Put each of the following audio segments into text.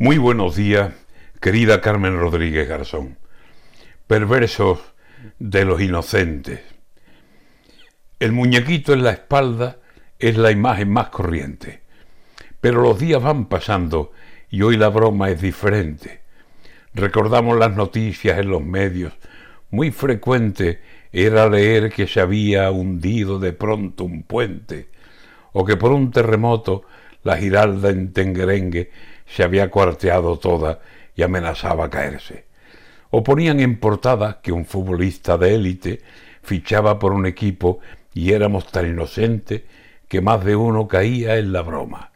Muy buenos días, querida Carmen Rodríguez Garzón. Perversos de los inocentes. El muñequito en la espalda es la imagen más corriente. Pero los días van pasando y hoy la broma es diferente. Recordamos las noticias en los medios. Muy frecuente era leer que se había hundido de pronto un puente o que por un terremoto la giralda en Tenguerengue se había cuarteado toda y amenazaba caerse. O ponían en portada que un futbolista de élite fichaba por un equipo y éramos tan inocentes que más de uno caía en la broma.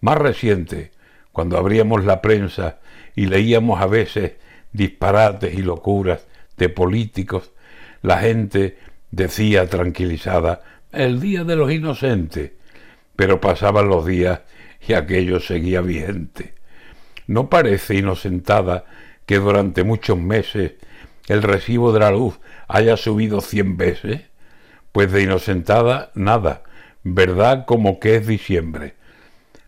Más reciente, cuando abríamos la prensa y leíamos a veces disparates y locuras de políticos, la gente decía tranquilizada, el día de los inocentes, pero pasaban los días y aquello seguía vigente. ¿No parece inocentada que durante muchos meses el recibo de la luz haya subido cien veces? Pues de inocentada nada, verdad como que es diciembre.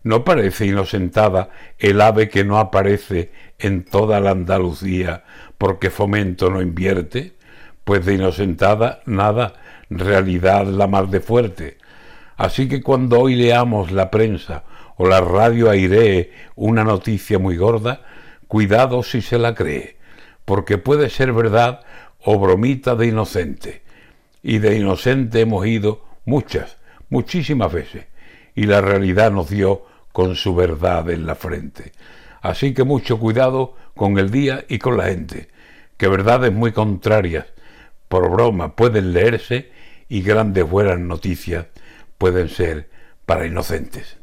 ¿No parece inocentada el ave que no aparece en toda la Andalucía porque fomento no invierte? Pues de inocentada nada, realidad la más de fuerte. Así que cuando hoy leamos la prensa o la radio airee una noticia muy gorda, cuidado si se la cree, porque puede ser verdad o bromita de inocente. Y de inocente hemos ido muchas, muchísimas veces, y la realidad nos dio con su verdad en la frente. Así que mucho cuidado con el día y con la gente, que verdades muy contrarias, por broma, pueden leerse y grandes buenas noticias pueden ser para inocentes.